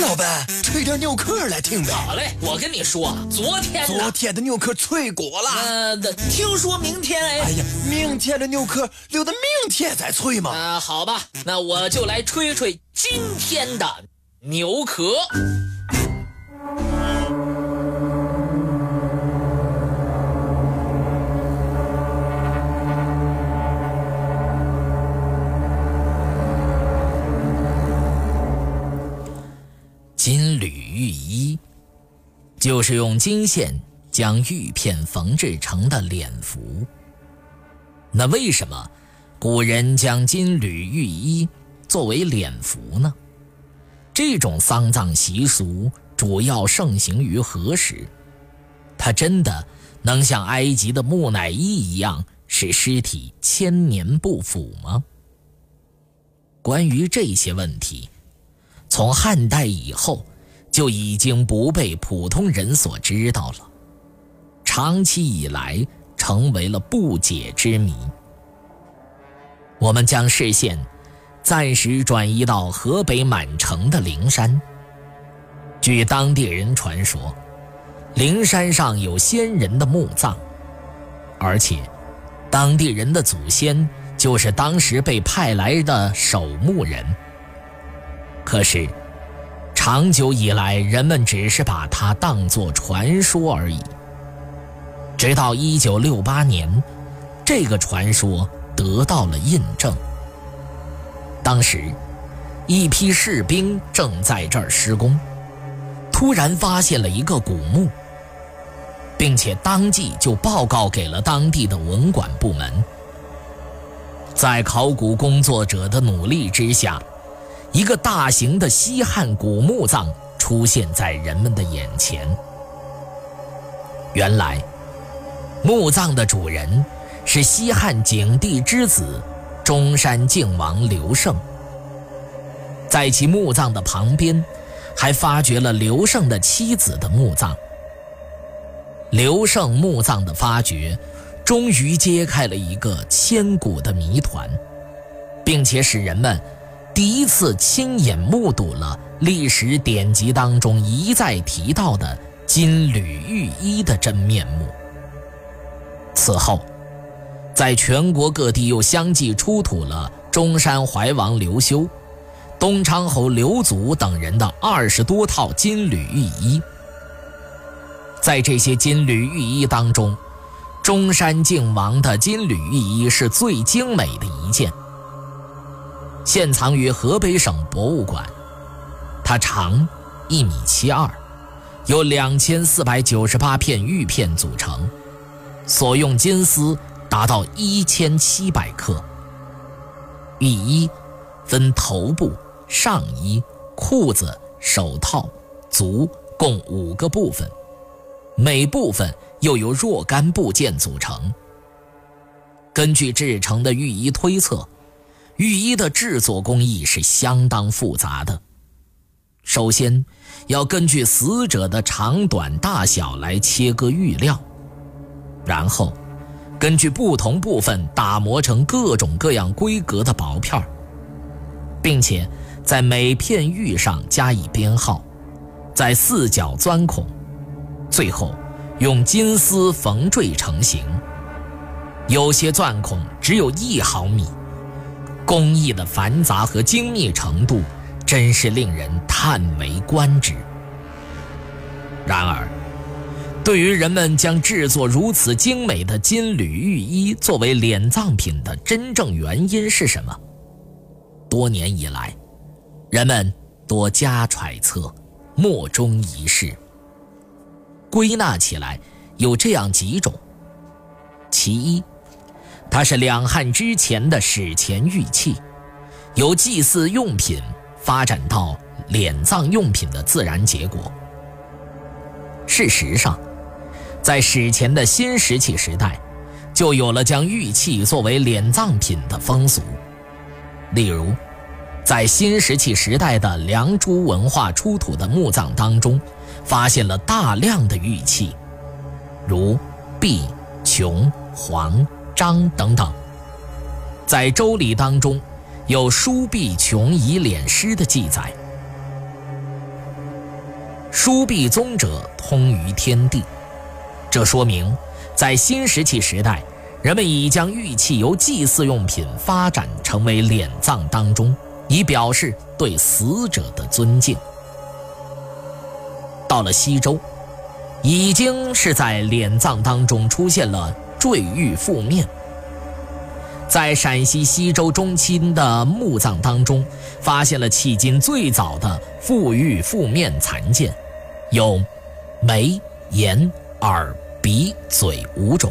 老板，吹点牛壳来听呗。好嘞，我跟你说，昨天昨天的牛壳脆过了。呃，听说明天哎。哎呀，明天的牛壳留到明天再吹嘛。啊，好吧，那我就来吹吹今天的牛壳。就是用金线将玉片缝制成的脸服。那为什么古人将金缕玉衣作为脸服呢？这种丧葬习俗主要盛行于何时？它真的能像埃及的木乃伊一样使尸体千年不腐吗？关于这些问题。从汉代以后，就已经不被普通人所知道了，长期以来成为了不解之谜。我们将视线暂时转移到河北满城的灵山。据当地人传说，灵山上有先人的墓葬，而且当地人的祖先就是当时被派来的守墓人。可是，长久以来，人们只是把它当作传说而已。直到1968年，这个传说得到了印证。当时，一批士兵正在这儿施工，突然发现了一个古墓，并且当即就报告给了当地的文管部门。在考古工作者的努力之下。一个大型的西汉古墓葬出现在人们的眼前。原来，墓葬的主人是西汉景帝之子中山靖王刘胜。在其墓葬的旁边，还发掘了刘胜的妻子的墓葬。刘胜墓葬的发掘，终于揭开了一个千古的谜团，并且使人们。第一次亲眼目睹了历史典籍当中一再提到的金缕玉衣的真面目。此后，在全国各地又相继出土了中山怀王刘修、东昌侯刘祖等人的二十多套金缕玉衣。在这些金缕玉衣当中，中山靖王的金缕玉衣是最精美的一件。现藏于河北省博物馆，它长一米七二，由两千四百九十八片玉片组成，所用金丝达到一千七百克。玉衣分头部、上衣、裤子、手套、足共五个部分，每部分又由若干部件组成。根据制成的玉衣推测。玉衣的制作工艺是相当复杂的。首先，要根据死者的长短大小来切割玉料，然后，根据不同部分打磨成各种各样规格的薄片并且在每片玉上加以编号，在四角钻孔，最后用金丝缝缀成型。有些钻孔只有一毫米。工艺的繁杂和精密程度，真是令人叹为观止。然而，对于人们将制作如此精美的金缕玉衣作为殓葬品的真正原因是什么？多年以来，人们多加揣测，莫衷一是。归纳起来，有这样几种：其一。它是两汉之前的史前玉器，由祭祀用品发展到殓葬用品的自然结果。事实上，在史前的新石器时代，就有了将玉器作为殓葬品的风俗。例如，在新石器时代的良渚文化出土的墓葬当中，发现了大量的玉器，如璧、琼、黄。章等等，在《周礼》当中，有“书璧琼以敛尸”的记载。书必宗者通于天地。这说明，在新石器时代，人们已将玉器由祭祀用品发展成为殓葬当中，以表示对死者的尊敬。到了西周，已经是在殓葬当中出现了坠玉覆面。在陕西西周中期的墓葬当中，发现了迄今最早的覆玉覆面残件，有眉、眼、耳、鼻、嘴五种，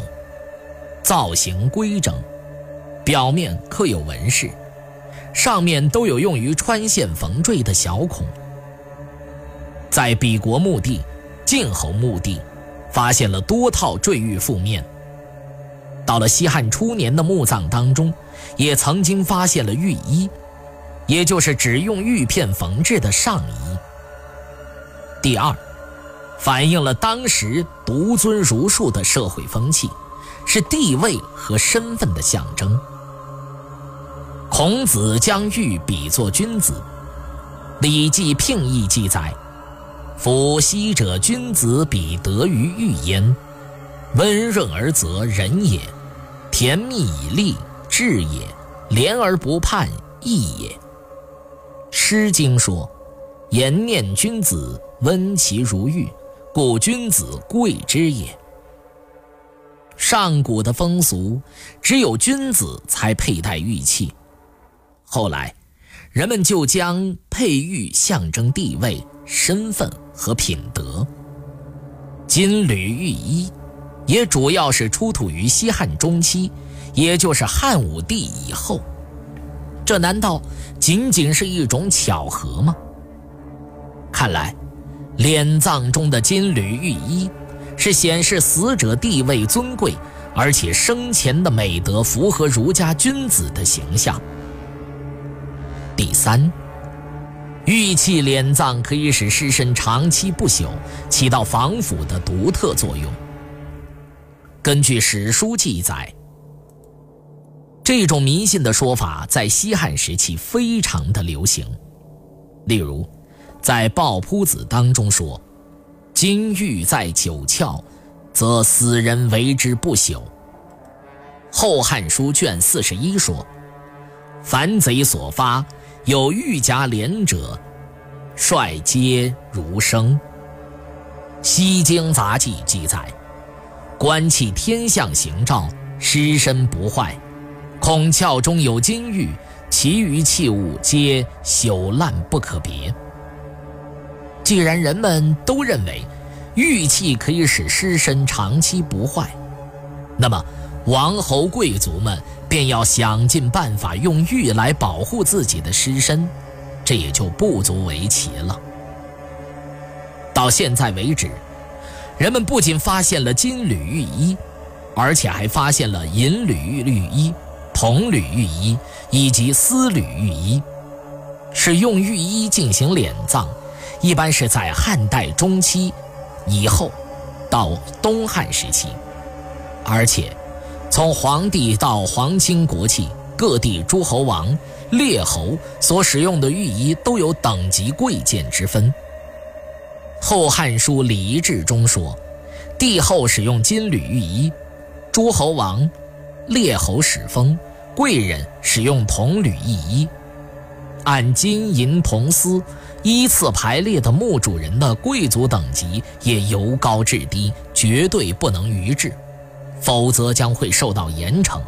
造型规整，表面刻有纹饰，上面都有用于穿线缝缀的小孔。在比国墓地、晋侯墓地，发现了多套坠玉覆面。到了西汉初年的墓葬当中，也曾经发现了玉衣，也就是只用玉片缝制的上衣。第二，反映了当时独尊儒术的社会风气，是地位和身份的象征。孔子将玉比作君子，《礼记聘义》记载：“夫昔者君子比得于玉焉，温润而泽人也。”甜蜜以利，智也；廉而不叛，义也。《诗经》说：“言念君子，温其如玉，故君子贵之也。”上古的风俗，只有君子才佩戴玉器。后来，人们就将佩玉象征地位、身份和品德。金缕玉衣。也主要是出土于西汉中期，也就是汉武帝以后。这难道仅仅是一种巧合吗？看来，殓葬中的金缕玉衣是显示死者地位尊贵，而且生前的美德符合儒家君子的形象。第三，玉器殓葬可以使尸身长期不朽，起到防腐的独特作用。根据史书记载，这种迷信的说法在西汉时期非常的流行。例如，在《抱朴子》当中说：“金玉在九窍，则死人为之不朽。”《后汉书》卷四十一说：“凡贼所发有玉甲连者，率皆如生。”《西京杂记》记载。观其天象形照，尸身不坏，孔窍中有金玉，其余器物皆朽烂不可别。既然人们都认为玉器可以使尸身长期不坏，那么王侯贵族们便要想尽办法用玉来保护自己的尸身，这也就不足为奇了。到现在为止。人们不仅发现了金缕玉衣，而且还发现了银缕玉衣、铜缕玉衣以及丝缕玉衣。使用玉衣进行殓葬，一般是在汉代中期以后到东汉时期，而且从皇帝到皇亲国戚、各地诸侯王、列侯所使用的玉衣都有等级贵贱之分。《后汉书·礼仪志》中说，帝后使用金缕玉衣，诸侯王、列侯使封、贵人使用铜缕玉衣。按金银铜丝依次排列的墓主人的贵族等级也由高至低，绝对不能逾制，否则将会受到严惩。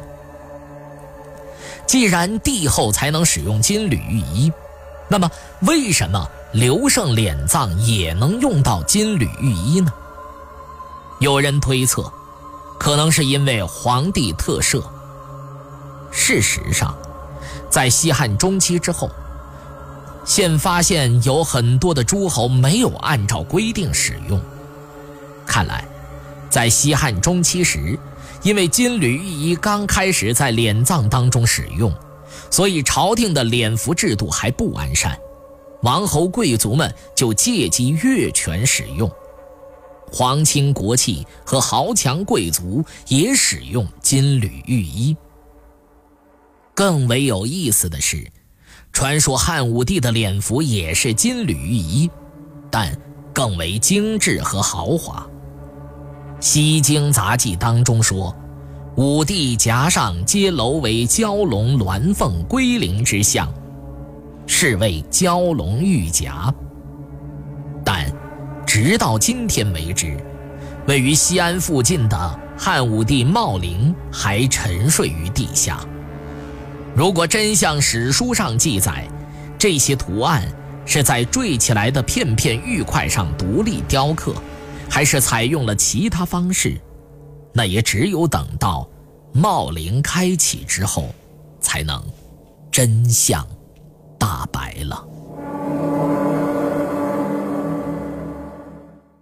既然帝后才能使用金缕玉衣，那么为什么？刘胜殓葬也能用到金缕玉衣呢？有人推测，可能是因为皇帝特赦。事实上，在西汉中期之后，现发现有很多的诸侯没有按照规定使用。看来，在西汉中期时，因为金缕玉衣刚开始在殓葬当中使用，所以朝廷的敛服制度还不完善。王侯贵族们就借机越权使用，皇亲国戚和豪强贵族也使用金缕玉衣。更为有意思的是，传说汉武帝的脸服也是金缕玉衣，但更为精致和豪华。《西京杂记》当中说：“武帝颊上皆镂为蛟龙、鸾凤、龟灵之象，是谓蛟龙玉甲。”但直到今天为止，位于西安附近的汉武帝茂陵还沉睡于地下。如果真像史书上记载，这些图案是在坠起来的片片玉块上独立雕刻。还是采用了其他方式，那也只有等到茂陵开启之后，才能真相大白了。